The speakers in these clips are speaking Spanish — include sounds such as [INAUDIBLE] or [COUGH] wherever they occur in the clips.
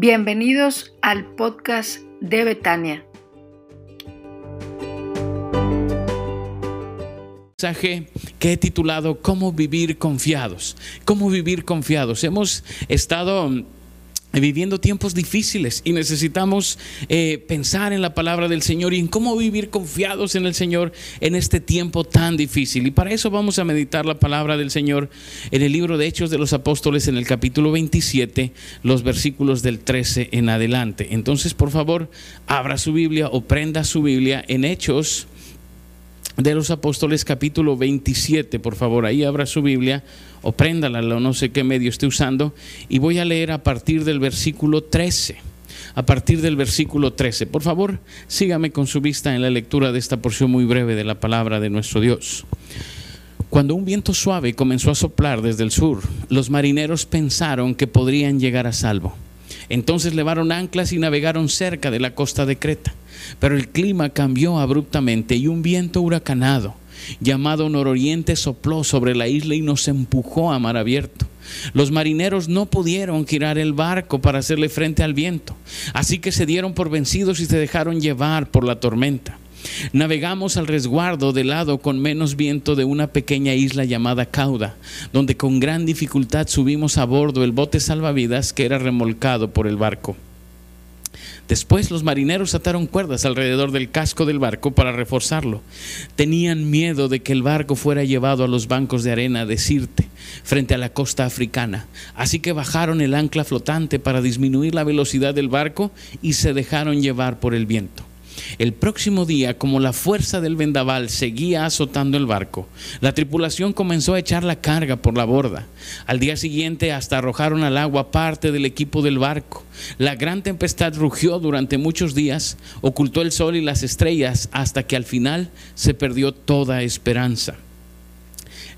Bienvenidos al podcast de Betania. mensaje que he titulado Cómo vivir confiados. Cómo vivir confiados. Hemos estado viviendo tiempos difíciles y necesitamos eh, pensar en la palabra del Señor y en cómo vivir confiados en el Señor en este tiempo tan difícil. Y para eso vamos a meditar la palabra del Señor en el libro de Hechos de los Apóstoles en el capítulo 27, los versículos del 13 en adelante. Entonces, por favor, abra su Biblia o prenda su Biblia en Hechos de los Apóstoles capítulo 27, por favor, ahí abra su Biblia o préndala, no sé qué medio esté usando, y voy a leer a partir del versículo 13. A partir del versículo 13. Por favor, sígame con su vista en la lectura de esta porción muy breve de la palabra de nuestro Dios. Cuando un viento suave comenzó a soplar desde el sur, los marineros pensaron que podrían llegar a salvo. Entonces levaron anclas y navegaron cerca de la costa de Creta. Pero el clima cambió abruptamente y un viento huracanado llamado nororiente sopló sobre la isla y nos empujó a mar abierto. Los marineros no pudieron girar el barco para hacerle frente al viento, así que se dieron por vencidos y se dejaron llevar por la tormenta. Navegamos al resguardo del lado con menos viento de una pequeña isla llamada Cauda, donde con gran dificultad subimos a bordo el bote salvavidas que era remolcado por el barco. Después los marineros ataron cuerdas alrededor del casco del barco para reforzarlo. Tenían miedo de que el barco fuera llevado a los bancos de arena de Sirte, frente a la costa africana. Así que bajaron el ancla flotante para disminuir la velocidad del barco y se dejaron llevar por el viento. El próximo día, como la fuerza del vendaval seguía azotando el barco, la tripulación comenzó a echar la carga por la borda. Al día siguiente hasta arrojaron al agua parte del equipo del barco. La gran tempestad rugió durante muchos días, ocultó el sol y las estrellas hasta que al final se perdió toda esperanza.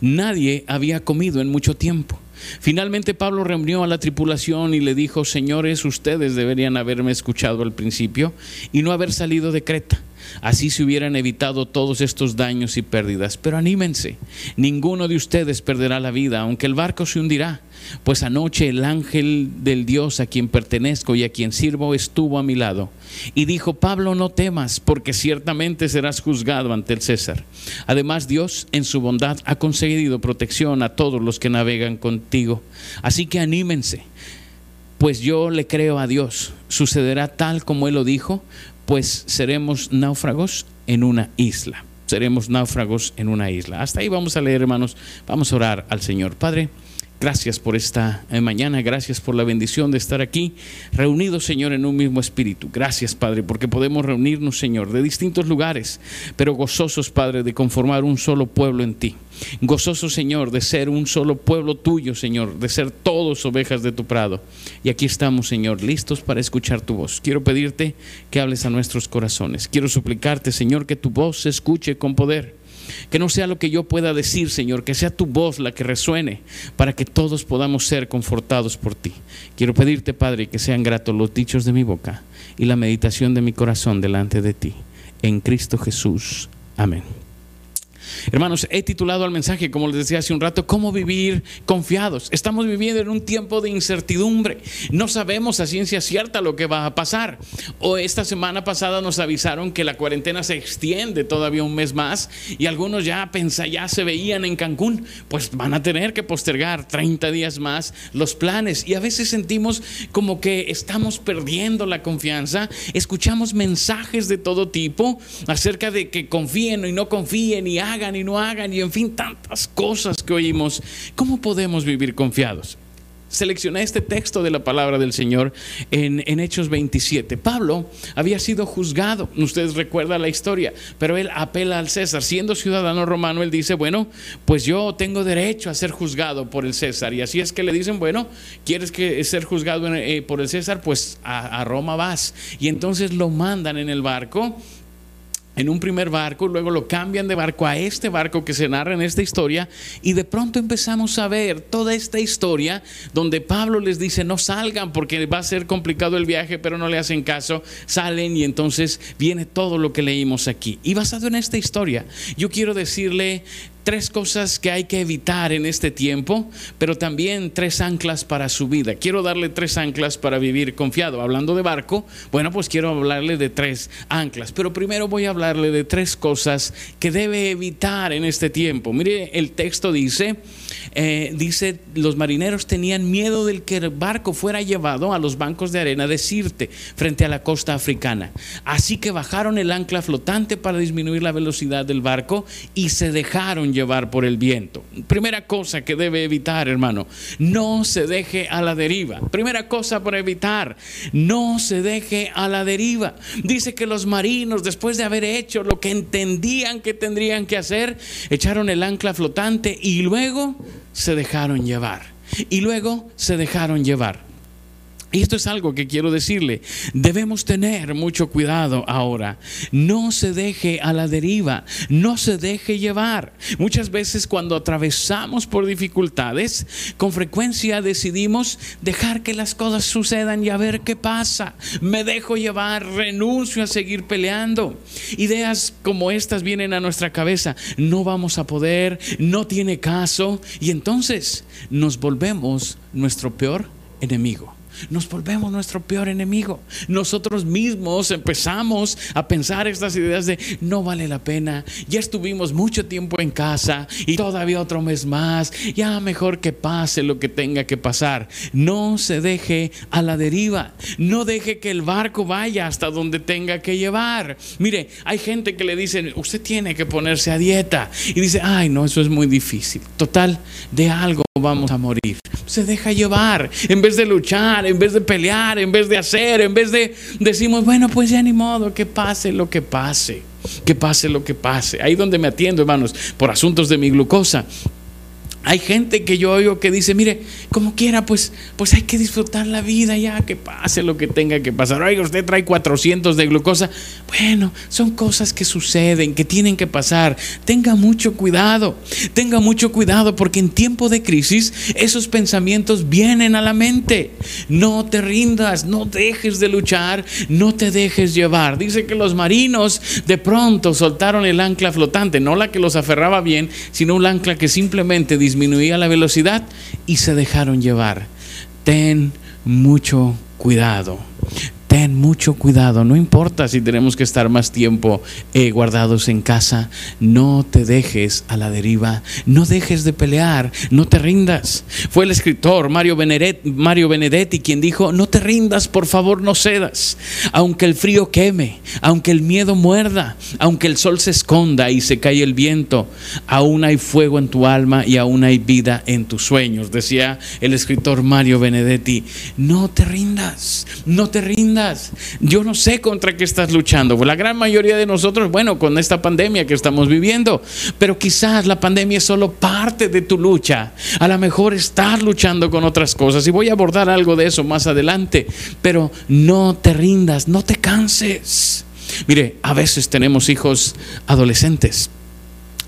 Nadie había comido en mucho tiempo. Finalmente Pablo reunió a la tripulación y le dijo, señores, ustedes deberían haberme escuchado al principio y no haber salido de Creta. Así se hubieran evitado todos estos daños y pérdidas. Pero anímense, ninguno de ustedes perderá la vida, aunque el barco se hundirá. Pues anoche el ángel del Dios a quien pertenezco y a quien sirvo estuvo a mi lado. Y dijo, Pablo, no temas, porque ciertamente serás juzgado ante el César. Además, Dios en su bondad ha concedido protección a todos los que navegan contigo. Así que anímense pues yo le creo a Dios. Sucederá tal como Él lo dijo, pues seremos náufragos en una isla. Seremos náufragos en una isla. Hasta ahí vamos a leer, hermanos. Vamos a orar al Señor. Padre. Gracias por esta eh, mañana, gracias por la bendición de estar aquí reunidos, Señor, en un mismo espíritu. Gracias, Padre, porque podemos reunirnos, Señor, de distintos lugares, pero gozosos, Padre, de conformar un solo pueblo en ti. Gozosos, Señor, de ser un solo pueblo tuyo, Señor, de ser todos ovejas de tu prado. Y aquí estamos, Señor, listos para escuchar tu voz. Quiero pedirte que hables a nuestros corazones. Quiero suplicarte, Señor, que tu voz se escuche con poder que no sea lo que yo pueda decir, Señor, que sea tu voz la que resuene para que todos podamos ser confortados por ti. Quiero pedirte, Padre, que sean gratos los dichos de mi boca y la meditación de mi corazón delante de ti. En Cristo Jesús. Amén. Hermanos, he titulado al mensaje, como les decía hace un rato, cómo vivir confiados. Estamos viviendo en un tiempo de incertidumbre. No sabemos a ciencia cierta lo que va a pasar. O esta semana pasada nos avisaron que la cuarentena se extiende todavía un mes más y algunos ya pensa, ya se veían en Cancún, pues van a tener que postergar 30 días más los planes y a veces sentimos como que estamos perdiendo la confianza. Escuchamos mensajes de todo tipo acerca de que confíen y no confíen y hagan y no hagan y en fin, tantas cosas que oímos. ¿Cómo podemos vivir confiados? Seleccioné este texto de la palabra del Señor en, en, Hechos 27. Pablo había sido juzgado, ustedes recuerdan la historia, pero él apela al César. Siendo ciudadano romano, él dice, bueno, pues yo tengo derecho a ser juzgado por el César. Y así es que le dicen, bueno, ¿quieres que ser juzgado eh, por el César? Pues a, a Roma vas. Y entonces lo mandan en el barco en un primer barco, luego lo cambian de barco a este barco que se narra en esta historia y de pronto empezamos a ver toda esta historia donde Pablo les dice no salgan porque va a ser complicado el viaje, pero no le hacen caso, salen y entonces viene todo lo que leímos aquí. Y basado en esta historia, yo quiero decirle tres cosas que hay que evitar en este tiempo, pero también tres anclas para su vida. Quiero darle tres anclas para vivir confiado. Hablando de barco, bueno, pues quiero hablarle de tres anclas, pero primero voy a hablarle de tres cosas que debe evitar en este tiempo. Mire, el texto dice, eh, dice, los marineros tenían miedo del que el barco fuera llevado a los bancos de arena de Sirte, frente a la costa africana. Así que bajaron el ancla flotante para disminuir la velocidad del barco y se dejaron llevar por el viento. Primera cosa que debe evitar, hermano, no se deje a la deriva. Primera cosa para evitar, no se deje a la deriva. Dice que los marinos, después de haber hecho lo que entendían que tendrían que hacer, echaron el ancla flotante y luego se dejaron llevar. Y luego se dejaron llevar. Y esto es algo que quiero decirle. Debemos tener mucho cuidado ahora. No se deje a la deriva, no se deje llevar. Muchas veces cuando atravesamos por dificultades, con frecuencia decidimos dejar que las cosas sucedan y a ver qué pasa. Me dejo llevar, renuncio a seguir peleando. Ideas como estas vienen a nuestra cabeza. No vamos a poder, no tiene caso. Y entonces nos volvemos nuestro peor enemigo nos volvemos nuestro peor enemigo. Nosotros mismos empezamos a pensar estas ideas de no vale la pena, ya estuvimos mucho tiempo en casa y todavía otro mes más, ya mejor que pase lo que tenga que pasar. No se deje a la deriva, no deje que el barco vaya hasta donde tenga que llevar. Mire, hay gente que le dice, usted tiene que ponerse a dieta y dice, ay no, eso es muy difícil. Total, de algo vamos a morir. Se deja llevar, en vez de luchar, en vez de pelear, en vez de hacer, en vez de decimos, bueno, pues ya ni modo, que pase lo que pase, que pase lo que pase. Ahí donde me atiendo, hermanos, por asuntos de mi glucosa. Hay gente que yo oigo que dice, mire, como quiera, pues, pues hay que disfrutar la vida ya, que pase lo que tenga que pasar. Oiga, usted trae 400 de glucosa. Bueno, son cosas que suceden, que tienen que pasar. Tenga mucho cuidado, tenga mucho cuidado, porque en tiempo de crisis esos pensamientos vienen a la mente. No te rindas, no dejes de luchar, no te dejes llevar. Dice que los marinos de pronto soltaron el ancla flotante, no la que los aferraba bien, sino un ancla que simplemente disminuía la velocidad y se dejaron llevar. Ten mucho cuidado. Mucho cuidado, no importa si tenemos que estar más tiempo eh, guardados en casa, no te dejes a la deriva, no dejes de pelear, no te rindas. Fue el escritor Mario, Mario Benedetti quien dijo, no te rindas, por favor no cedas, aunque el frío queme, aunque el miedo muerda, aunque el sol se esconda y se cae el viento, aún hay fuego en tu alma y aún hay vida en tus sueños, decía el escritor Mario Benedetti, no te rindas, no te rindas yo no sé contra qué estás luchando. La gran mayoría de nosotros, bueno, con esta pandemia que estamos viviendo, pero quizás la pandemia es solo parte de tu lucha. A lo mejor estás luchando con otras cosas y voy a abordar algo de eso más adelante, pero no te rindas, no te canses. Mire, a veces tenemos hijos adolescentes.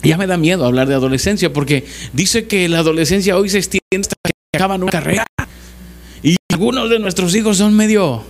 Ya me da miedo hablar de adolescencia porque dice que la adolescencia hoy se extiende hasta que acaban una carrera. Y algunos de nuestros hijos son medio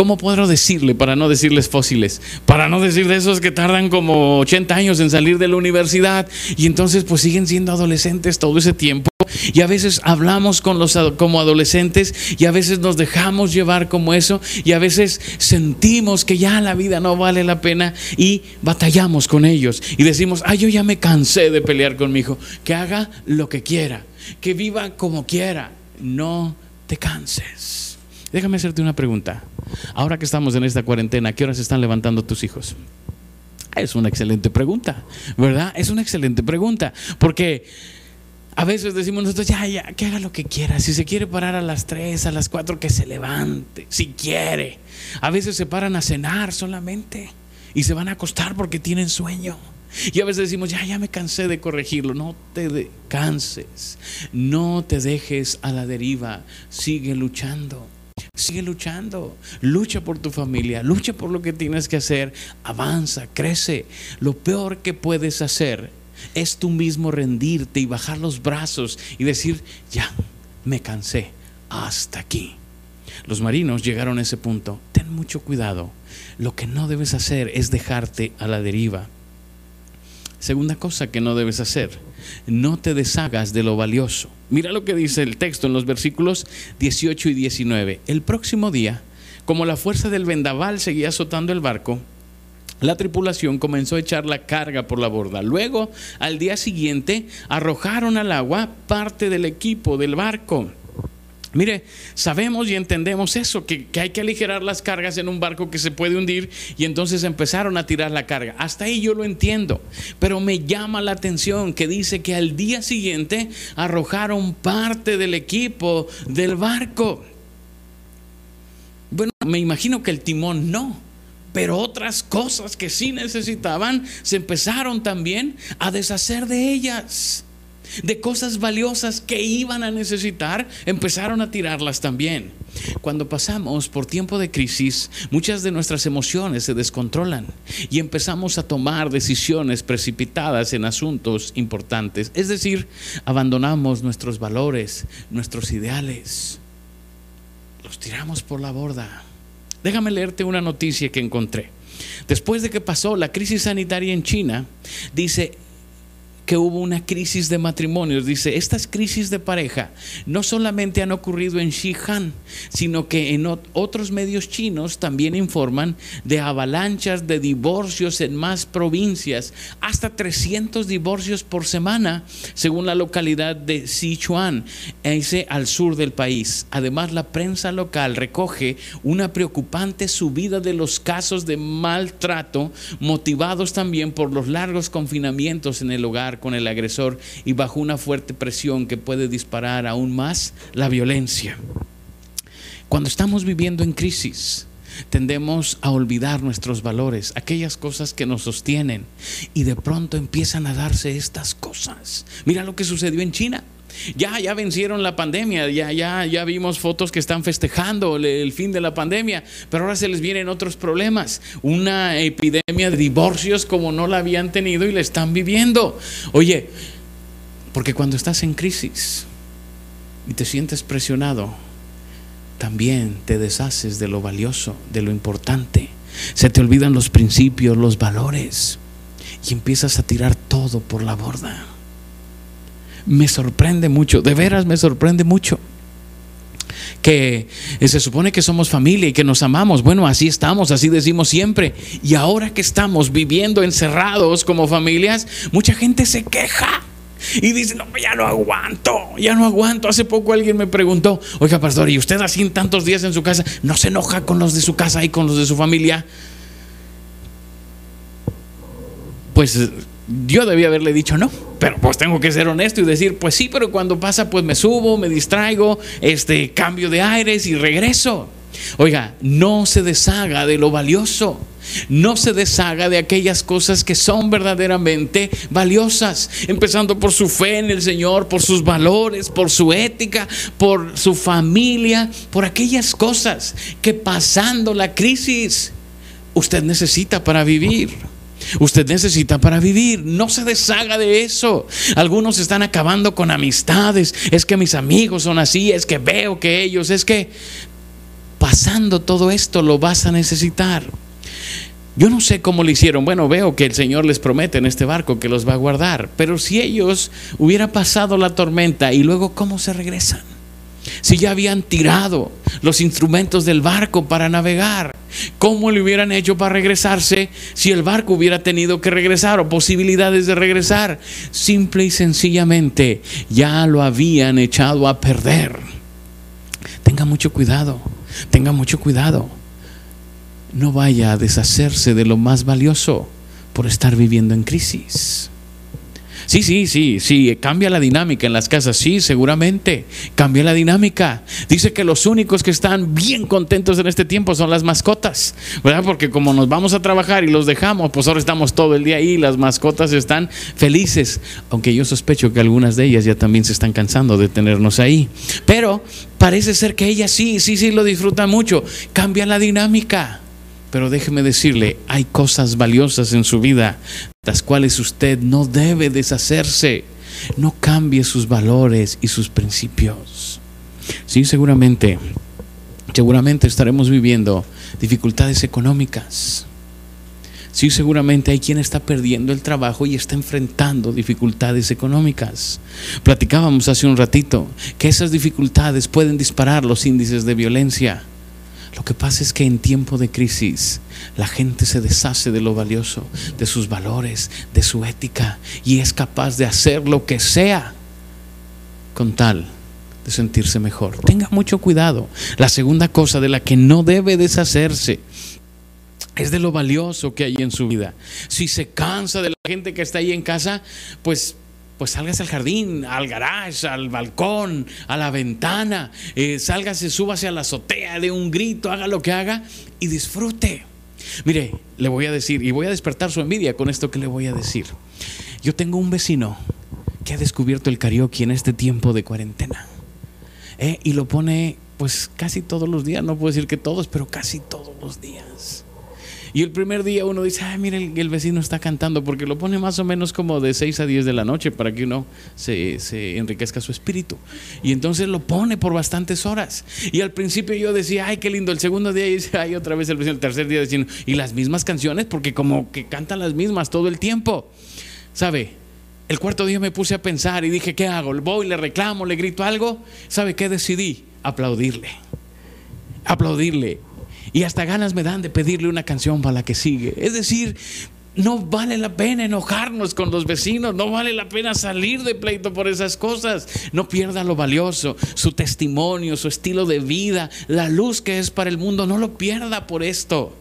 ¿Cómo puedo decirle para no decirles fósiles? Para no decir de esos que tardan como 80 años en salir de la universidad. Y entonces pues siguen siendo adolescentes todo ese tiempo. Y a veces hablamos con los como adolescentes y a veces nos dejamos llevar como eso y a veces sentimos que ya la vida no vale la pena y batallamos con ellos. Y decimos, "Ay, yo ya me cansé de pelear con mi hijo, que haga lo que quiera, que viva como quiera, no te canses." Déjame hacerte una pregunta. Ahora que estamos en esta cuarentena, ¿qué horas están levantando tus hijos? Es una excelente pregunta, ¿verdad? Es una excelente pregunta, porque a veces decimos nosotros, ya, ya, que haga lo que quiera. Si se quiere parar a las 3, a las 4, que se levante, si quiere. A veces se paran a cenar solamente y se van a acostar porque tienen sueño. Y a veces decimos, ya, ya me cansé de corregirlo. No te canses, no te dejes a la deriva, sigue luchando. Sigue luchando, lucha por tu familia, lucha por lo que tienes que hacer, avanza, crece. Lo peor que puedes hacer es tú mismo rendirte y bajar los brazos y decir, ya, me cansé, hasta aquí. Los marinos llegaron a ese punto. Ten mucho cuidado. Lo que no debes hacer es dejarte a la deriva. Segunda cosa que no debes hacer, no te deshagas de lo valioso. Mira lo que dice el texto en los versículos 18 y 19. El próximo día, como la fuerza del vendaval seguía azotando el barco, la tripulación comenzó a echar la carga por la borda. Luego, al día siguiente, arrojaron al agua parte del equipo del barco Mire, sabemos y entendemos eso, que, hay que aligerar las cargas en un barco que se puede hundir y entonces empezaron a tirar la carga. Hasta ahí yo lo entiendo, pero me llama la atención que dice que al día siguiente arrojaron parte del equipo del barco. Bueno, me imagino que el timón no, pero otras cosas que sí necesitaban se empezaron también a deshacer de ellas de cosas valiosas que iban a necesitar, empezaron a tirarlas también. Cuando pasamos por tiempo de crisis, muchas de nuestras emociones se descontrolan y empezamos a tomar decisiones precipitadas en asuntos importantes. Es decir, abandonamos nuestros valores, nuestros ideales, los tiramos por la borda. Déjame leerte una noticia que encontré. Después de que pasó la crisis sanitaria en China, dice, que hubo una crisis de matrimonios. Dice, estas crisis de pareja no solamente han ocurrido en Xi'an, sino que en otros medios chinos también informan de avalanchas de divorcios en más provincias, hasta 300 divorcios por semana, según la localidad de Sichuan, ese al sur del país. Además, la prensa local recoge una preocupante subida de los casos de maltrato, motivados también por los largos confinamientos en el hogar con el agresor y bajo una fuerte presión que puede disparar aún más la violencia. Cuando estamos viviendo en crisis, tendemos a olvidar nuestros valores, aquellas cosas que nos sostienen, y de pronto empiezan a darse estas cosas. Mira lo que sucedió en China. Ya, ya vencieron la pandemia, ya, ya, ya vimos fotos que están festejando el, fin de la pandemia, pero ahora se les vienen otros problemas. Una epidemia de divorcios como no la habían tenido y la están viviendo. Oye, porque cuando estás en crisis y te sientes presionado, también te deshaces de lo valioso, de lo importante. Se te olvidan los principios, los valores y empiezas a tirar todo por la borda me sorprende mucho, de veras me sorprende mucho. Que se supone que somos familia y que nos amamos. Bueno, así estamos, así decimos siempre. Y ahora que estamos viviendo encerrados como familias, mucha gente se queja. Y dice, no, ya no aguanto, ya no aguanto. Hace poco alguien me preguntó, oiga, pastor, ¿y usted así en tantos días en su casa no se enoja con los de su casa y con los de su familia? Pues yo debía haberle dicho no, pero pues tengo que ser honesto y decir, pues sí, pero cuando pasa pues me subo, me distraigo, este cambio de aires y regreso. Oiga, no se deshaga de lo valioso. No se deshaga de aquellas cosas que son verdaderamente valiosas, empezando por su fe en el Señor, por sus valores, por su ética, por su familia, por aquellas cosas que pasando la crisis usted necesita para vivir. Usted necesita para vivir. No se deshaga de eso. Algunos están acabando con amistades. Es que mis amigos son así. Es que veo que ellos. Es que pasando todo esto lo vas a necesitar. Yo no sé cómo lo hicieron. Bueno, veo que el Señor les promete en este barco que los va a guardar. Pero si ellos hubiera pasado la tormenta y luego cómo se regresan. Si ya habían tirado los instrumentos del barco para navegar, ¿cómo le hubieran hecho para regresarse si el barco hubiera tenido que regresar o posibilidades de regresar? Simple y sencillamente ya lo habían echado a perder. Tenga mucho cuidado, tenga mucho cuidado. No vaya a deshacerse de lo más valioso por estar viviendo en crisis. Sí, sí, sí, sí, cambia la dinámica en las casas, sí, seguramente, cambia la dinámica. Dice que los únicos que están bien contentos en este tiempo son las mascotas, ¿verdad? Porque como nos vamos a trabajar y los dejamos, pues ahora estamos todo el día ahí, las mascotas están felices, aunque yo sospecho que algunas de ellas ya también se están cansando de tenernos ahí. Pero parece ser que ellas sí, sí, sí lo disfrutan mucho, cambia la dinámica. Pero déjeme decirle, hay cosas valiosas en su vida, las cuales usted no debe deshacerse. No cambie sus valores y sus principios. Sí, seguramente, seguramente estaremos viviendo dificultades económicas. Sí, seguramente hay quien está perdiendo el trabajo y está enfrentando dificultades económicas. Platicábamos hace un ratito que esas dificultades pueden disparar los índices de violencia. Lo que pasa es que en tiempo de crisis la gente se deshace de lo valioso, de sus valores, de su ética y es capaz de hacer lo que sea con tal de sentirse mejor. Tenga mucho cuidado. La segunda cosa de la que no debe deshacerse es de lo valioso que hay en su vida. Si se cansa de la gente que está ahí en casa, pues pues sálgase al jardín, al garage, al balcón, a la ventana, eh, sálgase, súbase a la azotea, de un grito, haga lo que haga y disfrute. Mire, le voy a decir, y voy a despertar su envidia con esto que le voy a decir. Yo tengo un vecino que ha descubierto el karaoke en este tiempo de cuarentena. Eh, y lo pone pues casi todos los días, no puedo decir que todos, pero casi todos los días. Y el primer día uno dice, ay, mire, el, vecino está cantando, porque lo pone más o menos como de 6 a 10 de la noche para que uno se, se, enriquezca su espíritu. Y entonces lo pone por bastantes horas. Y al principio yo decía, ay, qué lindo. El segundo día dice, ay, otra vez el vecino. El tercer día diciendo, y las mismas canciones, porque como que cantan las mismas todo el tiempo. ¿Sabe? El cuarto día me puse a pensar y dije, ¿qué hago? ¿Voy, le reclamo, le grito algo? ¿Sabe qué decidí? Aplaudirle. Aplaudirle y hasta ganas me dan de pedirle una canción para la que sigue. Es decir, no vale la pena enojarnos con los vecinos, no vale la pena salir de pleito por esas cosas. No pierda lo valioso, su testimonio, su estilo de vida, la luz que es para el mundo, no lo pierda por esto.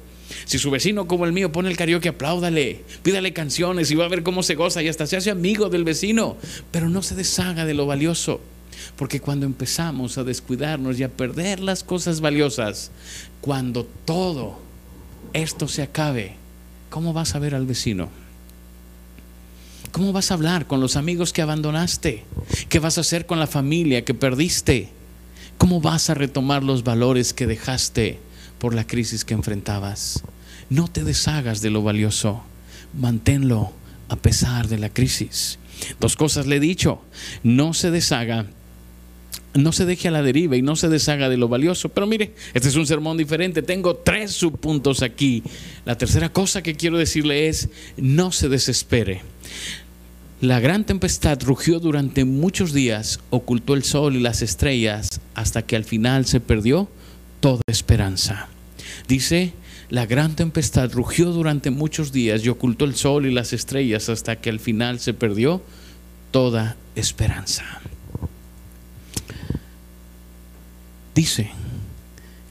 Si su vecino como el mío pone el karaoke, apláudale, pídale canciones y va a ver cómo se goza y hasta se hace amigo del vecino, pero no se deshaga de lo valioso. Porque cuando empezamos a descuidarnos y a perder las cosas valiosas, cuando todo esto se acabe, ¿cómo vas a ver al vecino? ¿Cómo vas a hablar con los amigos que abandonaste? ¿Qué vas a hacer con la familia que perdiste? ¿Cómo vas a retomar los valores que dejaste por la crisis que enfrentabas? No te deshagas de lo valioso, manténlo a pesar de la crisis. Dos cosas le he dicho, no se deshaga no se deje a la deriva y no se deshaga de lo valioso. Pero mire, este es un sermón diferente. Tengo tres subpuntos aquí. La tercera cosa que quiero decirle es, no se desespere. La gran tempestad rugió durante muchos días, ocultó el sol y las estrellas, hasta que al final se perdió toda esperanza. Dice, la gran tempestad rugió durante muchos días y ocultó el sol y las estrellas, hasta que al final se perdió toda esperanza. Dice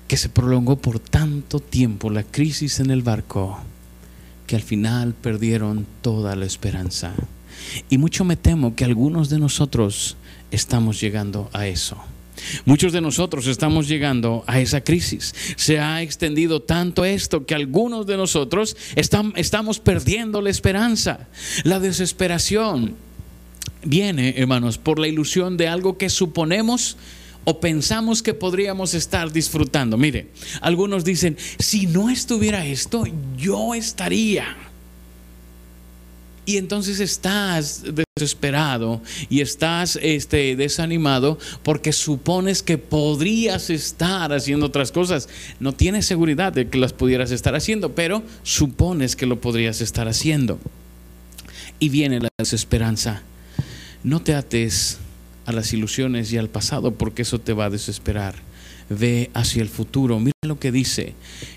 que se prolongó por tanto tiempo la crisis en el barco que al final perdieron toda la esperanza. Y mucho me temo que algunos de nosotros estamos llegando a eso. Muchos de nosotros estamos llegando a esa crisis. Se ha extendido tanto esto que algunos de nosotros estamos perdiendo la esperanza. La desesperación viene, hermanos, por la ilusión de algo que suponemos o pensamos que podríamos estar disfrutando. Mire, algunos dicen, si no estuviera esto, yo estaría. Y entonces estás desesperado y estás este, desanimado porque supones que podrías estar haciendo otras cosas. No tienes seguridad de que las pudieras estar haciendo, pero supones que lo podrías estar haciendo. Y viene la desesperanza. No te ates a las ilusiones y al pasado porque eso te va a desesperar. Ve hacia el futuro. Mira lo que dice,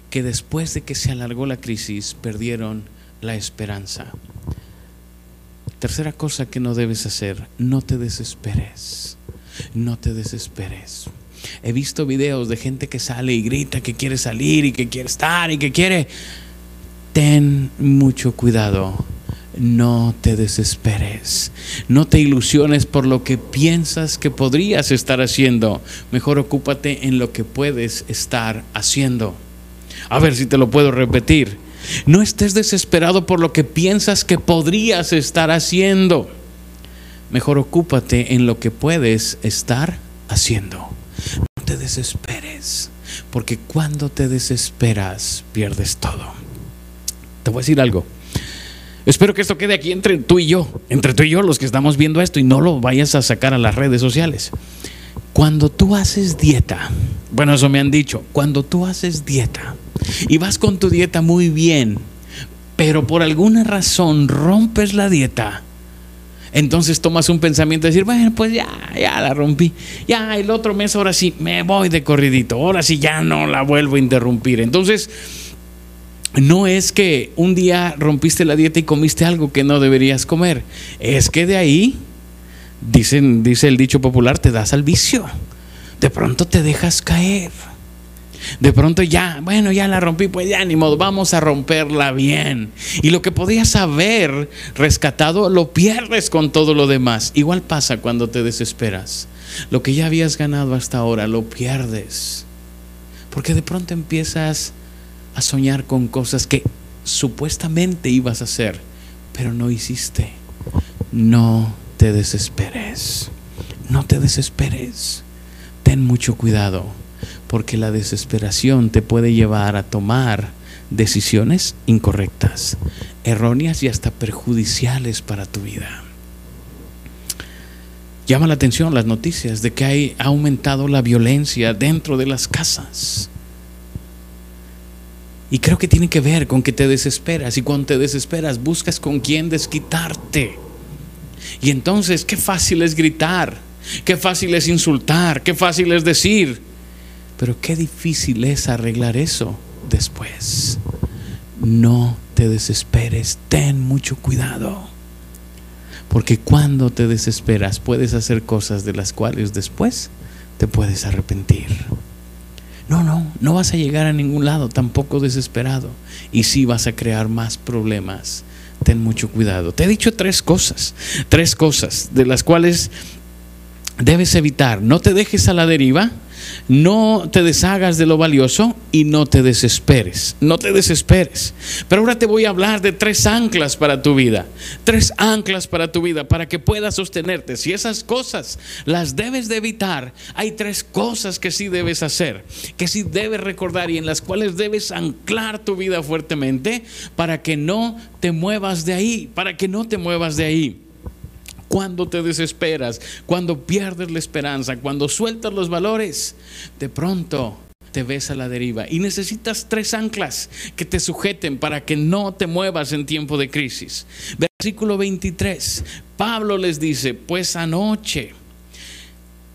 que después de que se alargó la crisis perdieron la esperanza. Tercera cosa que no debes hacer, no te desesperes. No te desesperes. He visto videos de gente que sale y grita que quiere salir y que quiere estar y que quiere... Ten mucho cuidado no te desesperes, no te ilusiones por lo que piensas que podrías estar haciendo, mejor ocúpate en lo que puedes estar haciendo. A ver si te lo puedo repetir. No estés desesperado por lo que piensas que podrías estar haciendo. Mejor ocúpate en lo que puedes estar haciendo. No te desesperes, porque cuando te desesperas pierdes todo. Te voy a decir algo. Espero que esto quede aquí entre tú y yo, entre tú y yo los que estamos viendo esto y no lo vayas a sacar a las redes sociales. Cuando tú haces dieta, bueno, eso me han dicho, cuando tú haces dieta y vas con tu dieta muy bien, pero por alguna razón rompes la dieta, entonces tomas un pensamiento de decir, bueno, pues ya, ya la rompí. Ya el otro mes, ahora sí, me voy de corridito. Ahora sí, ya no la vuelvo a interrumpir. Entonces, no es que un día rompiste la dieta y comiste algo que no deberías comer. Es que de ahí, dicen, dice el dicho popular, te das al vicio. De pronto te dejas caer. De pronto ya, bueno, ya la rompí, pues ya ni modo, vamos a romperla bien. Y lo que podías haber rescatado lo pierdes con todo lo demás. Igual pasa cuando te desesperas. Lo que ya habías ganado hasta ahora lo pierdes. Porque de pronto empiezas a soñar con cosas que supuestamente ibas a hacer, pero no hiciste. No te desesperes. No te desesperes. Ten mucho cuidado porque la desesperación te puede llevar a tomar decisiones incorrectas, erróneas y hasta perjudiciales para tu vida. Llama la atención las noticias de que ha aumentado la violencia dentro de las casas. Y creo que tiene que ver con que te desesperas y cuando te desesperas buscas con quién desquitarte. Y entonces, qué fácil es gritar, qué fácil es insultar, qué fácil es decir, pero qué difícil es arreglar eso después. No te desesperes, ten mucho cuidado. Porque cuando te desesperas puedes hacer cosas de las cuales después te puedes arrepentir. No, no, no vas a llegar a ningún lado tampoco desesperado. Y sí vas a crear más problemas. Ten mucho cuidado. Te he dicho tres cosas, tres cosas de las cuales debes evitar. No te dejes a la deriva no te deshagas de lo valioso y no te desesperes. No te desesperes. Pero ahora te voy a hablar de tres anclas para tu vida. Tres anclas para tu vida para que puedas sostenerte. Si esas cosas las debes de evitar, hay tres cosas que sí debes hacer, que sí debes recordar y en las cuales debes anclar tu vida fuertemente para que no te muevas de ahí, para que no te muevas de ahí cuando te desesperas, cuando pierdes la esperanza, cuando sueltas los valores, de pronto te ves a la deriva y necesitas tres anclas que te sujeten para que no te muevas en tiempo de crisis. Versículo 23, Pablo les dice, pues anoche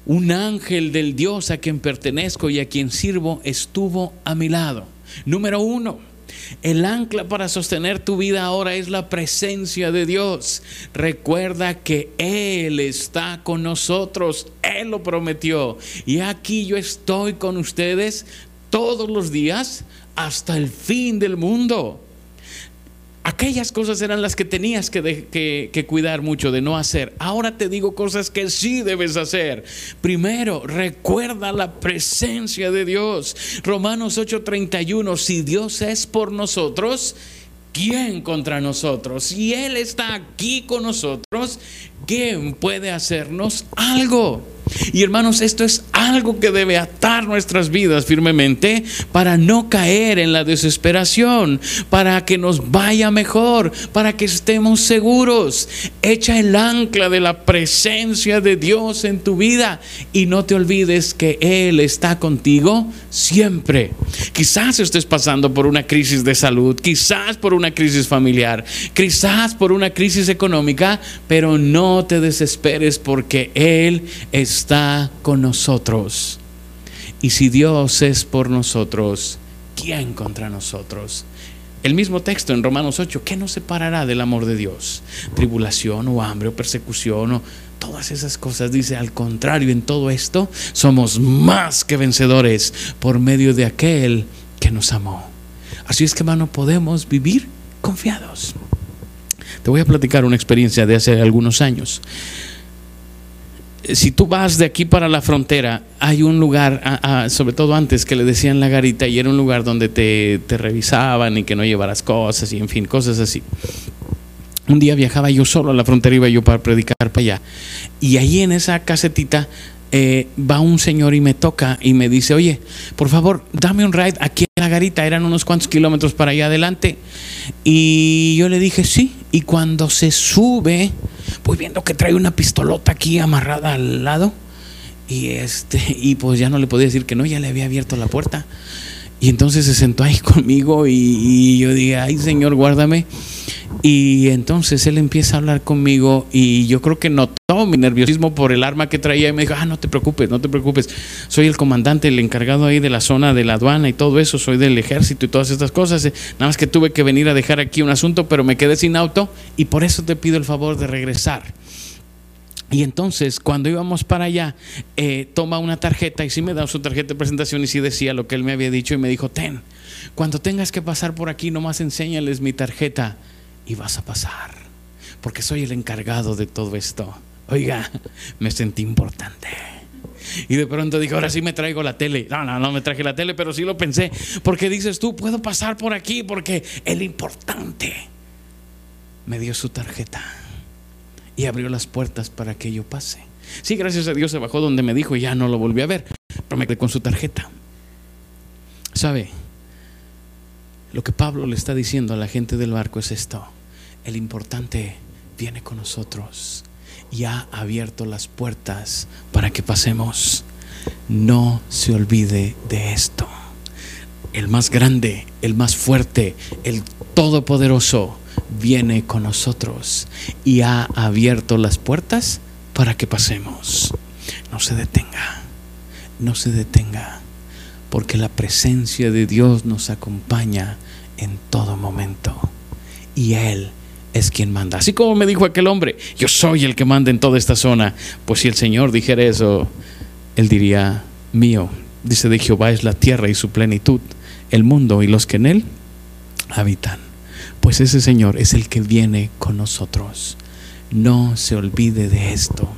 un ángel del Dios a quien pertenezco y a quien sirvo estuvo a mi lado. Número uno, el ancla para sostener tu vida ahora es la presencia de Dios. Recuerda que Él está con nosotros. Él lo prometió. Y aquí yo estoy con ustedes todos los días hasta el fin del mundo. Aquellas cosas eran las que tenías que, cuidar mucho de no hacer. Ahora te digo cosas que sí debes hacer. Primero, recuerda la presencia de Dios. Romanos 8:31, si Dios es por nosotros, ¿quién contra nosotros? Si Él está aquí con nosotros, ¿quién puede hacernos algo? Y hermanos, esto es algo que debe atar nuestras vidas firmemente para no caer en la desesperación, para que nos vaya mejor, para que estemos seguros. Echa el ancla de la presencia de Dios en tu vida y no te olvides que Él está contigo siempre. Quizás estés pasando por una crisis de salud, quizás por una crisis familiar, quizás por una crisis económica, pero no te desesperes porque Él está está con nosotros. Y si Dios es por nosotros, ¿quién contra nosotros? El mismo texto en Romanos 8, ¿qué nos separará del amor de Dios? Tribulación o hambre o persecución o todas esas cosas. Dice, al contrario, en todo esto somos más que vencedores por medio de aquel que nos amó. Así es que, hermano, podemos vivir confiados. Te voy a platicar una experiencia de hace algunos años si tú vas de aquí para la frontera, hay un lugar, sobre todo antes que le decían la garita, y era un lugar donde te, revisaban y que no llevaras cosas y en fin, cosas así. Un día viajaba yo solo a la frontera, iba yo para predicar para allá. Y ahí en esa casetita eh, va un señor y me toca y me dice, oye, por favor, dame un ride aquí en la garita, eran unos cuantos kilómetros para allá adelante. Y yo le dije, sí, y cuando se sube, voy viendo que trae una pistolota aquí amarrada al lado. Y este, y pues ya no le podía decir que no, ya le había abierto la puerta. Y entonces se sentó ahí [LAUGHS] conmigo y, yo dije, ay Señor, guárdame. Y entonces él empieza a hablar conmigo y yo creo que notó mi nerviosismo por el arma que traía y me dijo, ah, no te preocupes, no te preocupes. Soy el comandante, el encargado ahí de la zona de la aduana y todo eso, soy del ejército y todas estas cosas. Nada más que tuve que venir a dejar aquí un asunto, pero me quedé sin auto y por eso te pido el favor de regresar. Y entonces, cuando íbamos para allá, eh, toma una tarjeta y sí me da su tarjeta de presentación y sí decía lo que él me había dicho y me dijo, ten, cuando tengas que pasar por aquí, nomás enséñales mi tarjeta y vas a pasar, porque soy el encargado de todo esto. Oiga, me sentí importante. Y de pronto dijo, ahora sí me traigo la tele. No, no, no me traje la tele, pero sí lo pensé. Porque dices tú, puedo pasar por aquí porque el importante me dio su tarjeta y abrió las puertas para que yo pase. Sí, gracias a Dios se bajó donde me dijo y ya no lo volví a ver, pero me quedé con su tarjeta. ¿Sabe? Lo que Pablo le está diciendo a la gente del barco es esto. El importante viene con nosotros y ha abierto las puertas para que pasemos. No se olvide de esto. El más grande, el más fuerte, el todopoderoso viene con nosotros y ha abierto las puertas para que pasemos. No se detenga, no se detenga, porque la presencia de Dios nos acompaña en todo momento y Él es quien manda. Así como me dijo aquel hombre, yo soy el que manda en toda esta zona. Pues si el Señor dijera eso, Él diría, mío, dice de Jehová es la tierra y su plenitud, el mundo y los que en Él habitan pues ese Señor es el que viene con nosotros. No se olvide de esto.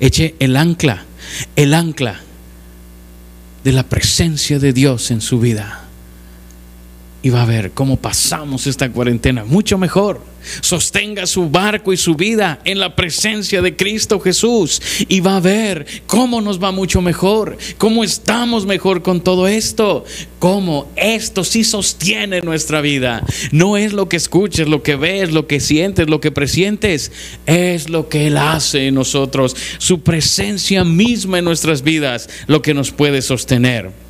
Eche el ancla, el ancla de la presencia de Dios en su vida. Y va a ver cómo pasamos esta cuarentena mucho mejor sostenga su barco y su vida en la presencia de Cristo Jesús y va a ver cómo nos va mucho mejor, cómo estamos mejor con todo esto, cómo esto sí sostiene nuestra vida. No es lo que escuches, lo que ves, lo que sientes, lo que presientes, es lo que Él hace en nosotros, su presencia misma en nuestras vidas, lo que nos puede sostener.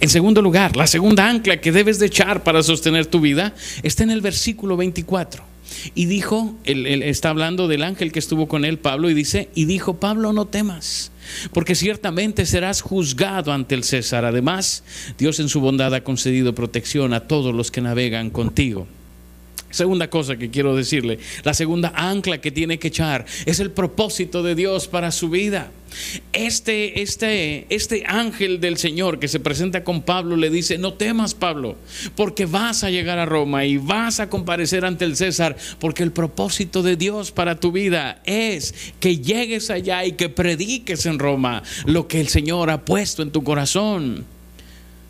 En segundo lugar, la segunda ancla que debes de echar para sostener tu vida está en el versículo 24. Y dijo, él, está hablando del ángel que estuvo con él, Pablo, y dice, y dijo, Pablo, no temas, porque ciertamente serás juzgado ante el César. Además, Dios en su bondad ha concedido protección a todos los que navegan contigo. Segunda cosa que quiero decirle, la segunda ancla que tiene que echar es el propósito de Dios para su vida. Este, este, este ángel del Señor que se presenta con Pablo le dice, no temas Pablo, porque vas a llegar a Roma y vas a comparecer ante el César, porque el propósito de Dios para tu vida es que llegues allá y que prediques en Roma lo que el Señor ha puesto en tu corazón.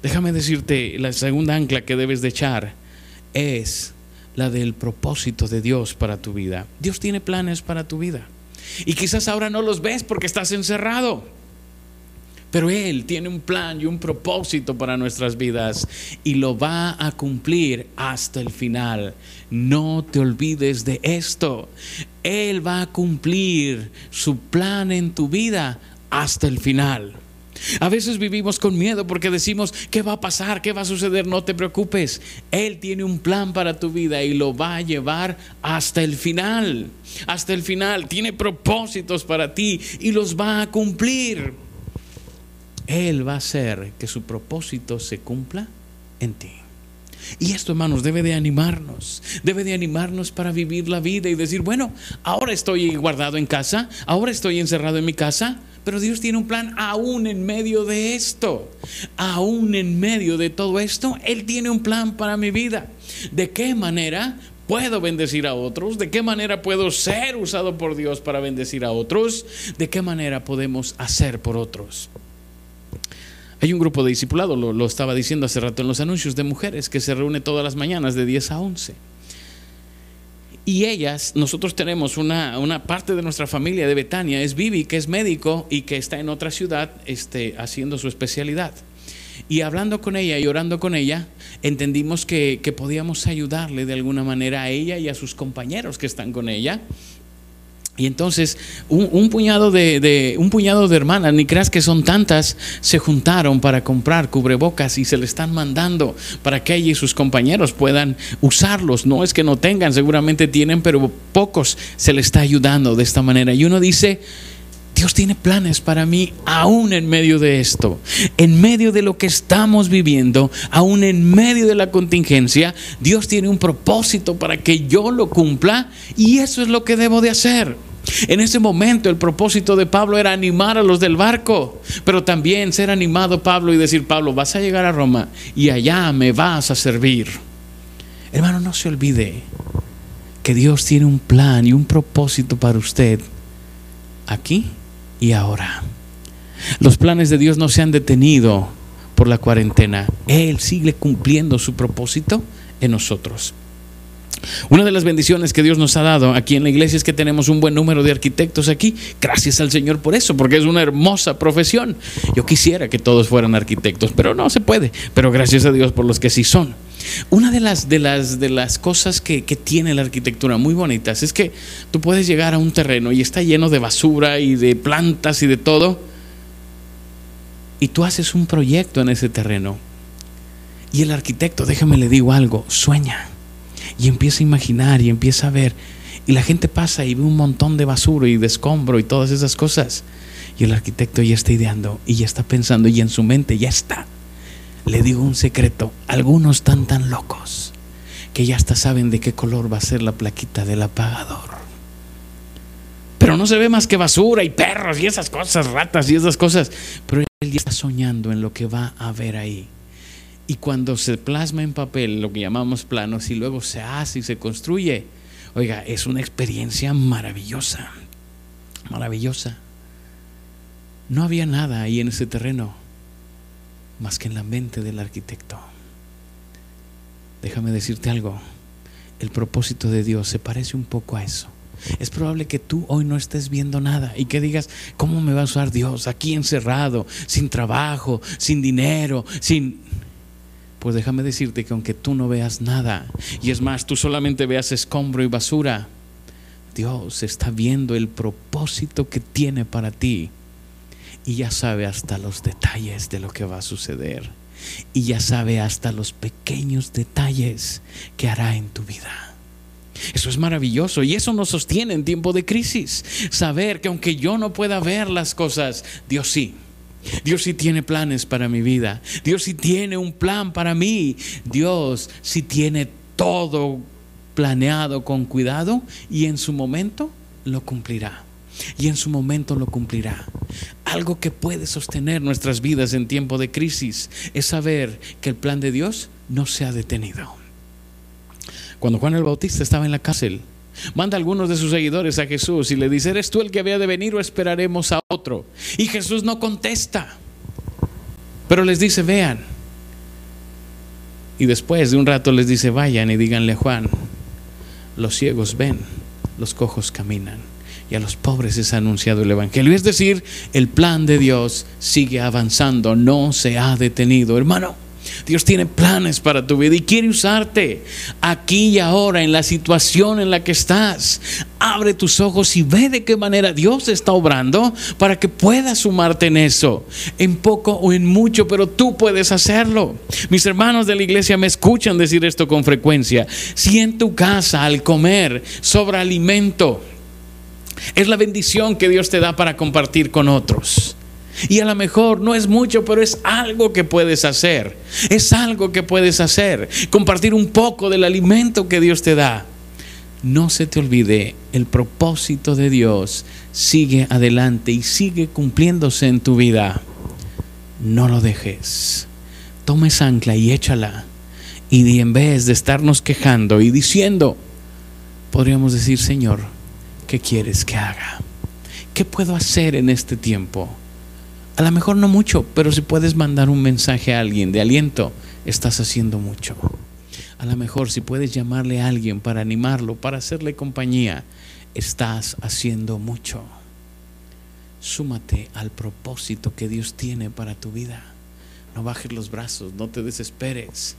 Déjame decirte, la segunda ancla que debes de echar es la del propósito de Dios para tu vida. Dios tiene planes para tu vida. Y quizás ahora no los ves porque estás encerrado. Pero Él tiene un plan y un propósito para nuestras vidas y lo va a cumplir hasta el final. No te olvides de esto. Él va a cumplir su plan en tu vida hasta el final. A veces vivimos con miedo porque decimos, ¿qué va a pasar? ¿Qué va a suceder? No te preocupes. Él tiene un plan para tu vida y lo va a llevar hasta el final. Hasta el final. Tiene propósitos para ti y los va a cumplir. Él va a hacer que su propósito se cumpla en ti. Y esto, hermanos, debe de animarnos, debe de animarnos para vivir la vida y decir, bueno, ahora estoy guardado en casa, ahora estoy encerrado en mi casa, pero Dios tiene un plan aún en medio de esto. Aún en medio de todo esto, Él tiene un plan para mi vida. ¿De qué manera puedo bendecir a otros? ¿De qué manera puedo ser usado por Dios para bendecir a otros? ¿De qué manera podemos hacer por otros? Hay un grupo de discipulados, lo, lo, estaba diciendo hace rato en los anuncios, de mujeres que se reúne todas las mañanas de 10 a 11. Y ellas, nosotros tenemos una, una, parte de nuestra familia de Betania, es Vivi, que es médico y que está en otra ciudad este, haciendo su especialidad. Y hablando con ella y orando con ella, entendimos que, que podíamos ayudarle de alguna manera a ella y a sus compañeros que están con ella Y entonces un, puñado de, un puñado de hermanas, ni creas que son tantas, se juntaron para comprar cubrebocas y se le están mandando para que ella y sus compañeros puedan usarlos. No es que no tengan, seguramente tienen, pero pocos se le está ayudando de esta manera. Y uno dice, Dios tiene planes para mí aún en medio de esto, en medio de lo que estamos viviendo, aún en medio de la contingencia, Dios tiene un propósito para que yo lo cumpla y eso es lo que debo de hacer. En ese momento el propósito de Pablo era animar a los del barco, pero también ser animado Pablo y decir, Pablo, vas a llegar a Roma y allá me vas a servir. Hermano, no se olvide que Dios tiene un plan y un propósito para usted aquí y ahora. Los planes de Dios no se han detenido por la cuarentena. Él sigue cumpliendo su propósito en nosotros. Una de las bendiciones que Dios nos ha dado aquí en la iglesia es que tenemos un buen número de arquitectos aquí. Gracias al Señor por eso, porque es una hermosa profesión. Yo quisiera que todos fueran arquitectos, pero no se puede. Pero gracias a Dios por los que sí son. Una de las, de las, de las cosas que, tiene la arquitectura muy bonitas es que tú puedes llegar a un terreno y está lleno de basura y de plantas y de todo. Y tú haces un proyecto en ese terreno. Y el arquitecto, déjame le digo algo, sueña y empieza a imaginar y empieza a ver. Y la gente pasa y ve un montón de basura y de escombro y todas esas cosas. Y el arquitecto ya está ideando y ya está pensando y en su mente ya está. Le digo un secreto, algunos están tan locos que ya hasta saben de qué color va a ser la plaquita del apagador. Pero no se ve más que basura y perros y esas cosas, ratas y esas cosas. Pero él ya está soñando en lo que va a ver ahí. Y cuando se plasma en papel, lo que llamamos planos, y luego se hace y se construye, oiga, es una experiencia maravillosa, maravillosa. No había nada ahí en ese terreno más que en la mente del arquitecto. Déjame decirte algo, el propósito de Dios se parece un poco a eso. Es probable que tú hoy no estés viendo nada y que digas, ¿cómo me va a usar Dios aquí encerrado, sin trabajo, sin dinero, sin pues déjame decirte que aunque tú no veas nada, y es más, tú solamente veas escombro y basura, Dios está viendo el propósito que tiene para ti y ya sabe hasta los detalles de lo que va a suceder y ya sabe hasta los pequeños detalles que hará en tu vida. Eso es maravilloso y eso nos sostiene en tiempo de crisis. Saber que aunque yo no pueda ver las cosas, Dios sí. Dios sí tiene planes para mi vida. Dios sí tiene un plan para mí. Dios sí tiene todo planeado con cuidado y en su momento lo cumplirá. Y en su momento lo cumplirá. Algo que puede sostener nuestras vidas en tiempo de crisis es saber que el plan de Dios no se ha detenido. Cuando Juan el Bautista estaba en la cárcel, Manda algunos de sus seguidores a Jesús y le dice, ¿eres tú el que había de venir o esperaremos a otro? Y Jesús no contesta, pero les dice, vean. Y después de un rato les dice, vayan y díganle a Juan, los ciegos ven, los cojos caminan y a los pobres es anunciado el Evangelio. Es decir, el plan de Dios sigue avanzando, no se ha detenido, hermano. Dios tiene planes para tu vida y quiere usarte aquí y ahora en la situación en la que estás. Abre tus ojos y ve de qué manera Dios está obrando para que puedas sumarte en eso, en poco o en mucho, pero tú puedes hacerlo. Mis hermanos de la iglesia me escuchan decir esto con frecuencia. Si en tu casa al comer sobra alimento, es la bendición que Dios te da para compartir con otros. Y a lo mejor no es mucho, pero es algo que puedes hacer. Es algo que puedes hacer. Compartir un poco del alimento que Dios te da. No se te olvide, el propósito de Dios sigue adelante y sigue cumpliéndose en tu vida. No lo dejes. Toma esa ancla y échala. Y en vez de estarnos quejando y diciendo, podríamos decir, Señor, ¿qué quieres que haga? ¿Qué puedo hacer en este tiempo? A lo mejor no mucho, pero si puedes mandar un mensaje a alguien de aliento, estás haciendo mucho. A lo mejor si puedes llamarle a alguien para animarlo, para hacerle compañía, estás haciendo mucho. Súmate al propósito que Dios tiene para tu vida. No bajes los brazos, no te desesperes.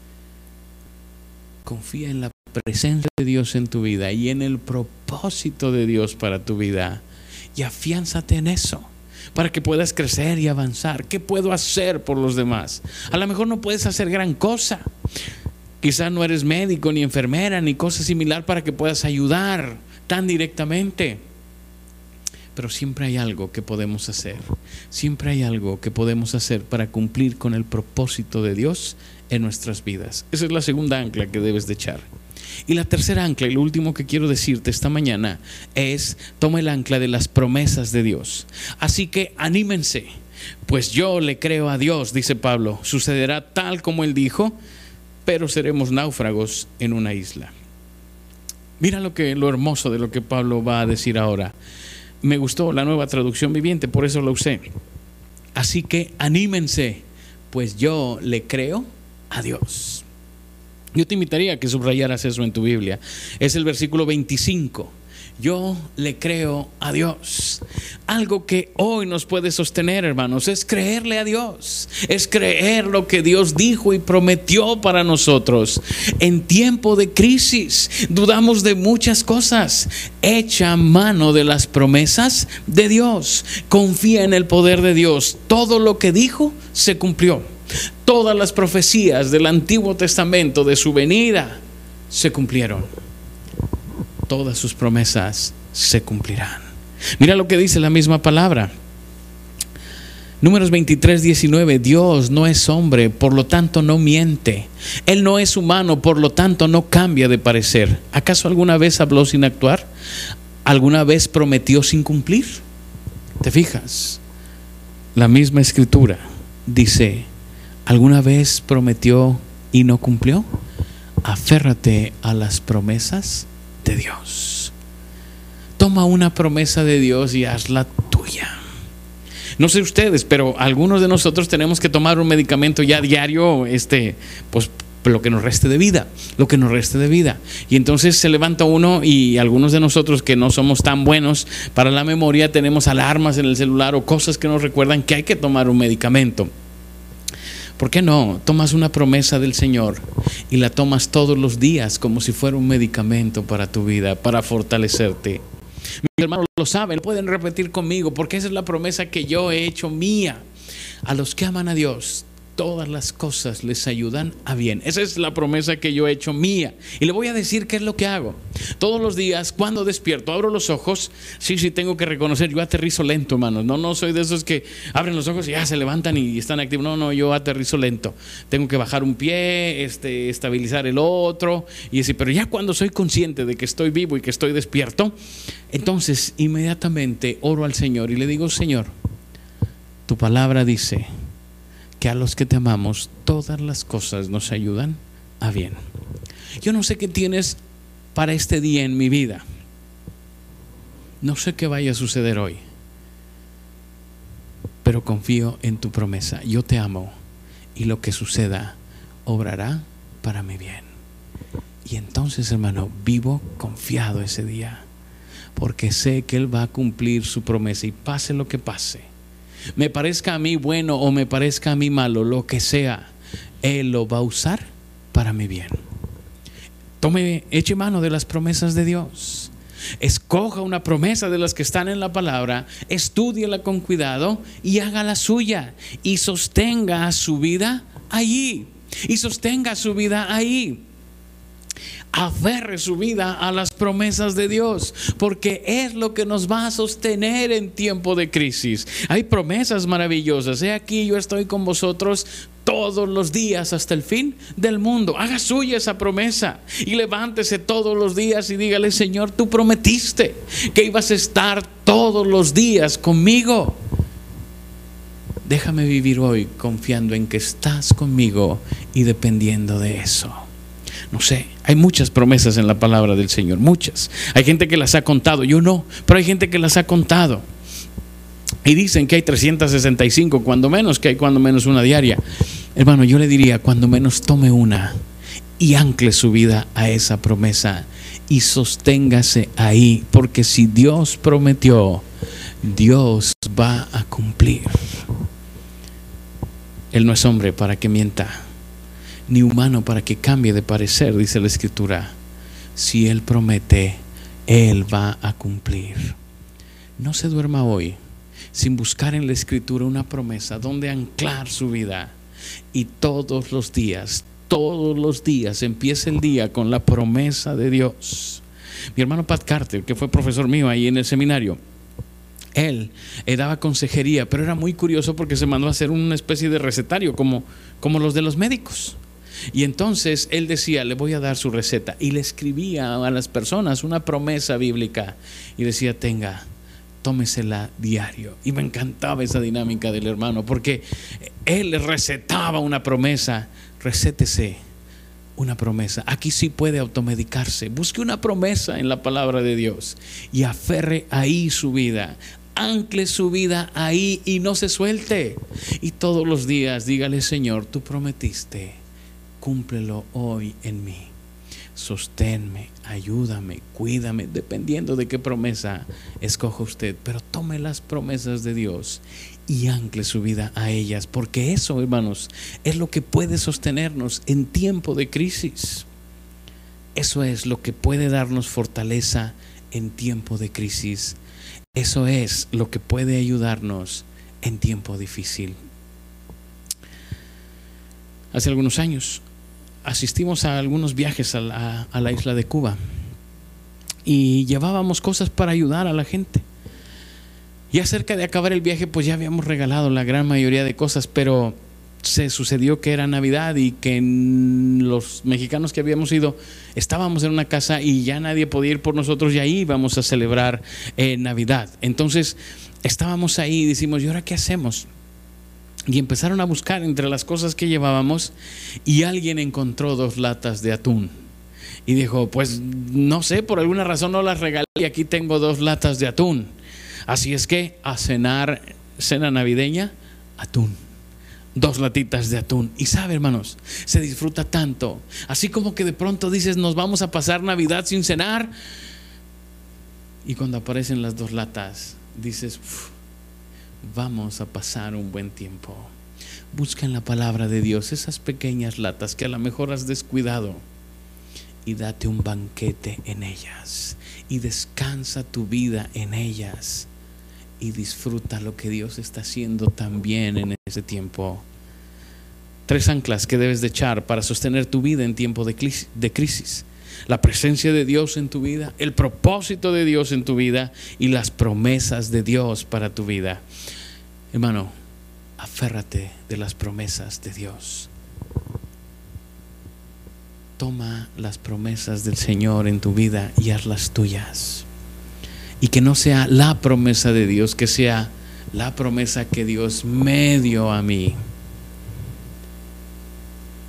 Confía en la presencia de Dios en tu vida y en el propósito de Dios para tu vida. Y afiánzate en eso para que puedas crecer y avanzar. ¿Qué puedo hacer por los demás? A lo mejor no puedes hacer gran cosa. Quizás no eres médico ni enfermera ni cosa similar para que puedas ayudar tan directamente. Pero siempre hay algo que podemos hacer. Siempre hay algo que podemos hacer para cumplir con el propósito de Dios en nuestras vidas. Esa es la segunda ancla que debes de echar. Y la tercera ancla, y lo último que quiero decirte esta mañana, es toma el ancla de las promesas de Dios. Así que anímense, pues yo le creo a Dios, dice Pablo, sucederá tal como él dijo, pero seremos náufragos en una isla. Mira lo que lo hermoso de lo que Pablo va a decir ahora. Me gustó la nueva traducción viviente, por eso lo usé. Así que anímense, pues yo le creo a Dios. Yo te invitaría a que subrayaras eso en tu Biblia. Es el versículo 25. Yo le creo a Dios. Algo que hoy nos puede sostener, hermanos, es creerle a Dios. Es creer lo que Dios dijo y prometió para nosotros. En tiempo de crisis dudamos de muchas cosas. Echa mano de las promesas de Dios. Confía en el poder de Dios. Todo lo que dijo se cumplió. Todas las profecías del Antiguo Testamento de su venida se cumplieron. Todas sus promesas se cumplirán. Mira lo que dice la misma palabra. Números 23, 19. Dios no es hombre, por lo tanto no miente. Él no es humano, por lo tanto no cambia de parecer. ¿Acaso alguna vez habló sin actuar? ¿Alguna vez prometió sin cumplir? ¿Te fijas? La misma escritura dice, ¿Alguna vez prometió y no cumplió? Aférrate a las promesas de Dios. Toma una promesa de Dios y hazla tuya. No sé ustedes, pero algunos de nosotros tenemos que tomar un medicamento ya diario, este, pues lo que nos reste de vida, lo que nos reste de vida. Y entonces se levanta uno y algunos de nosotros que no somos tan buenos para la memoria tenemos alarmas en el celular o cosas que nos recuerdan que hay que tomar un medicamento. ¿Por qué no? Tomas una promesa del Señor y la tomas todos los días como si fuera un medicamento para tu vida, para fortalecerte. Mis hermanos lo saben, pueden repetir conmigo, porque esa es la promesa que yo he hecho mía. A los que aman a Dios, todas las cosas les ayudan a bien. Esa es la promesa que yo he hecho mía. Y le voy a decir qué es lo que hago. Todos los días, cuando despierto, abro los ojos. Sí, sí, tengo que reconocer, yo aterrizo lento, hermanos. No, no soy de esos que abren los ojos y ya se levantan y están activos. No, no, yo aterrizo lento. Tengo que bajar un pie, este, estabilizar el otro. Y decir, pero ya cuando soy consciente de que estoy vivo y que estoy despierto, entonces inmediatamente oro al Señor y le digo, Señor, tu palabra dice que a los que te amamos todas las cosas nos ayudan a bien. Yo no sé qué tienes para este día en mi vida. No sé qué vaya a suceder hoy. Pero confío en tu promesa. Yo te amo y lo que suceda obrará para mi bien. Y entonces, hermano, vivo confiado ese día. Porque sé que Él va a cumplir su promesa y pase lo que pase me parezca a mí bueno o me parezca a mí malo, lo que sea, Él lo va a usar para mi bien. Tome, eche mano de las promesas de Dios. Escoja una promesa de las que están en la palabra, estudiela con cuidado y haga la suya y sostenga su vida allí. Y sostenga su vida ahí aferre su vida a las promesas de Dios, porque es lo que nos va a sostener en tiempo de crisis. Hay promesas maravillosas. He aquí yo estoy con vosotros todos los días hasta el fin del mundo. Haga suya esa promesa y levántese todos los días y dígale, Señor, tú prometiste que ibas a estar todos los días conmigo. Déjame vivir hoy confiando en que estás conmigo y dependiendo de eso. No sé, hay muchas promesas en la palabra del Señor, muchas. Hay gente que las ha contado, yo no, pero hay gente que las ha contado. Y dicen que hay 365, cuando menos, que hay cuando menos una diaria. Hermano, yo le diría, cuando menos tome una y ancle su vida a esa promesa y sosténgase ahí, porque si Dios prometió, Dios va a cumplir. Él no es hombre para que mienta ni humano para que cambie de parecer, dice la escritura. si Él promete, Él va a cumplir. No se duerma hoy sin buscar en la escritura una promesa donde anclar su vida. Y todos los días, todos los días empieza el día con la promesa de Dios. Mi hermano Pat Carter, que fue profesor mío ahí en el seminario, él eh, daba consejería, pero era muy curioso porque se mandó a hacer una especie de recetario como, como los de los médicos. Y entonces él decía, le voy a dar su receta. Y le escribía a las personas una promesa bíblica. Y decía, tenga, tómesela diario. Y me encantaba esa dinámica del hermano, porque él recetaba una promesa. Recétese una promesa. Aquí sí puede automedicarse. Busque una promesa en la palabra de Dios y aferre ahí su vida ancle su vida ahí y no se suelte. Y todos los días dígale, Señor, tú prometiste, cúmplelo hoy en mí. Sosténme, ayúdame, cuídame, dependiendo de qué promesa escoja usted. Pero tome las promesas de Dios y ancle su vida a ellas, porque eso, hermanos, es lo que puede sostenernos en tiempo de crisis. Eso es lo que puede darnos fortaleza en tiempo de crisis eso es lo que puede ayudarnos en tiempo difícil. Hace algunos años asistimos a algunos viajes a la, isla de Cuba y llevábamos cosas para ayudar a la gente. Y acerca de acabar el viaje, pues ya habíamos regalado la gran mayoría de cosas, pero se sucedió que era Navidad y que los mexicanos que habíamos ido estábamos en una casa y ya nadie podía ir por nosotros y ahí íbamos a celebrar eh, Navidad. Entonces estábamos ahí y decimos, ¿y ahora qué hacemos? Y empezaron a buscar entre las cosas que llevábamos y alguien encontró dos latas de atún. Y dijo, pues no sé, por alguna razón no las regalé y aquí tengo dos latas de atún. Así es que a cenar, cena navideña, atún dos latitas de atún. Y sabe, hermanos, se disfruta tanto. Así como que de pronto dices, nos vamos a pasar Navidad sin cenar. Y cuando aparecen las dos latas, dices, vamos a pasar un buen tiempo. Busca en la palabra de Dios esas pequeñas latas que a lo mejor has descuidado y date un banquete en ellas y descansa tu vida en ellas y disfruta lo que Dios está haciendo también en ese tiempo. Tres anclas que debes de echar para sostener tu vida en tiempo de crisis. La presencia de Dios en tu vida, el propósito de Dios en tu vida y las promesas de Dios para tu vida. Hermano, aférrate de las promesas de Dios. Toma las promesas del Señor en tu vida y hazlas tuyas y que no sea la promesa de Dios, que sea la promesa que Dios me dio a mí.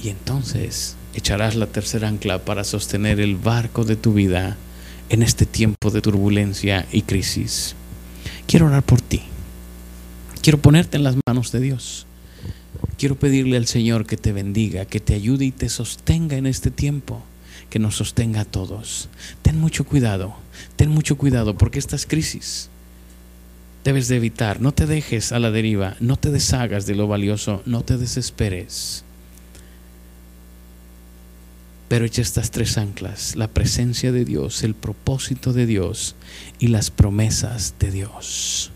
Y entonces echarás la tercera ancla para sostener el barco de tu vida en este tiempo de turbulencia y crisis. Quiero orar por ti. Quiero ponerte en las manos de Dios. Quiero pedirle al Señor que te bendiga, que te ayude y te sostenga en este tiempo que nos sostenga a todos. Ten mucho cuidado, ten mucho cuidado porque estas crisis debes de evitar. No te dejes a la deriva, no te deshagas de lo valioso, no te desesperes. Pero echa estas tres anclas, la presencia de Dios, el propósito de Dios y las promesas de Dios.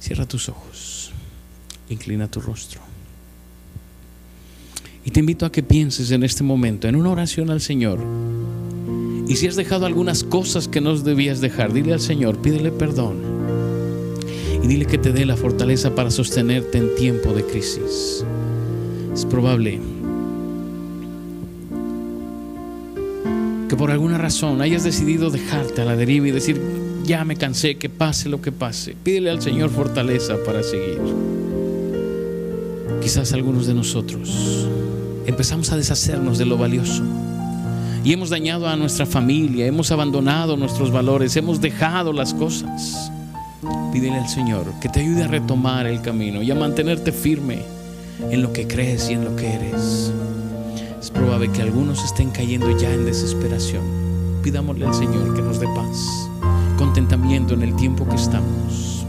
Cierra tus ojos, inclina tu rostro. Y te invito a que pienses en este momento, en una oración al Señor. Y si has dejado algunas cosas que no debías dejar, dile al Señor, pídele perdón. Y dile que te dé la fortaleza para sostenerte en tiempo de crisis. Es probable que por alguna razón hayas decidido dejarte a la deriva y decir, ya me cansé, que pase lo que pase. Pídele al Señor fortaleza para seguir. Quizás algunos de nosotros empezamos a deshacernos de lo valioso. Y hemos dañado a nuestra familia, hemos abandonado nuestros valores, hemos dejado las cosas. Pídele al Señor que te ayude a retomar el camino y a mantenerte firme en lo que crees y en lo que eres. Es probable que algunos estén cayendo ya en desesperación. Pidámosle al Señor que nos dé paz, contentamiento en el tiempo que estamos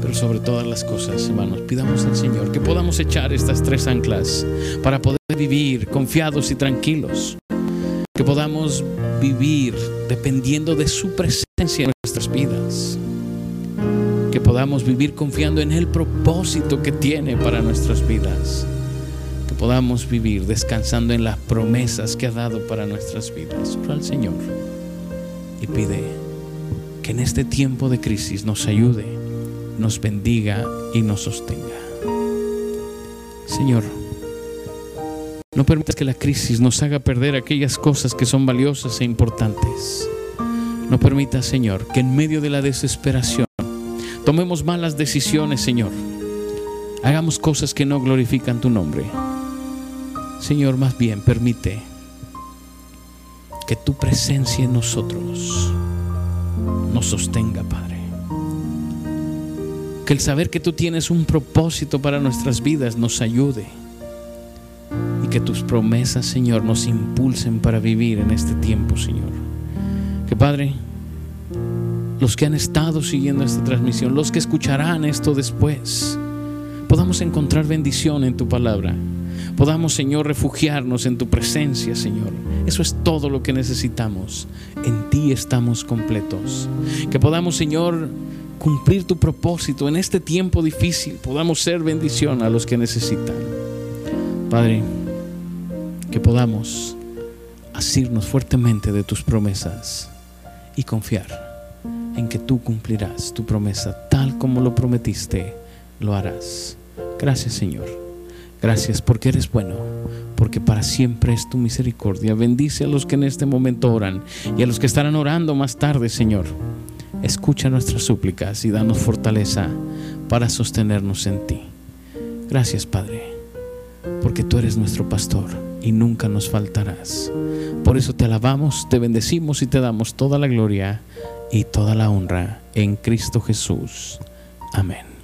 pero sobre todas las cosas, hermanos, pidamos al Señor que podamos echar estas tres anclas para poder vivir confiados y tranquilos. que podamos vivir dependiendo de su presencia en nuestras vidas, que podamos vivir confiando en el propósito que tiene para nuestras vidas, que podamos vivir descansando en las promesas que ha dado para nuestras vidas. Al Señor y pide que en este tiempo de crisis nos ayude, nos bendiga y nos sostenga. Señor, no permitas que la crisis nos haga perder aquellas cosas que son valiosas e importantes. No permitas, Señor, que en medio de la desesperación tomemos malas decisiones, Señor. Hagamos cosas que no glorifican tu nombre. Señor, más bien permite que tu presencia en nosotros nos sostenga, Padre. Que el saber que tú tienes un propósito para nuestras vidas nos ayude y que tus promesas, Señor, nos impulsen para vivir en este tiempo, Señor. Que Padre, los que han estado siguiendo esta transmisión, los que escucharán esto después, podamos encontrar bendición en tu palabra. Podamos, Señor, refugiarnos en tu presencia, Señor. Eso es todo lo que necesitamos. En ti estamos completos. Que podamos, Señor, cumplir tu propósito en este tiempo difícil. Podamos ser bendición a los que necesitan. Padre, que podamos asirnos fuertemente de tus promesas y confiar en que tú cumplirás tu promesa tal como lo prometiste, lo harás. Gracias Señor. Gracias porque eres bueno, porque para siempre es tu misericordia. Bendice a los que en este momento oran y a los que estarán orando más tarde, Señor. Escucha nuestras súplicas y danos fortaleza para sostenernos en ti. Gracias, Padre, porque tú eres nuestro pastor y nunca nos faltarás. Por eso te alabamos, te bendecimos y te damos toda la gloria y toda la honra en Cristo Jesús. Amén.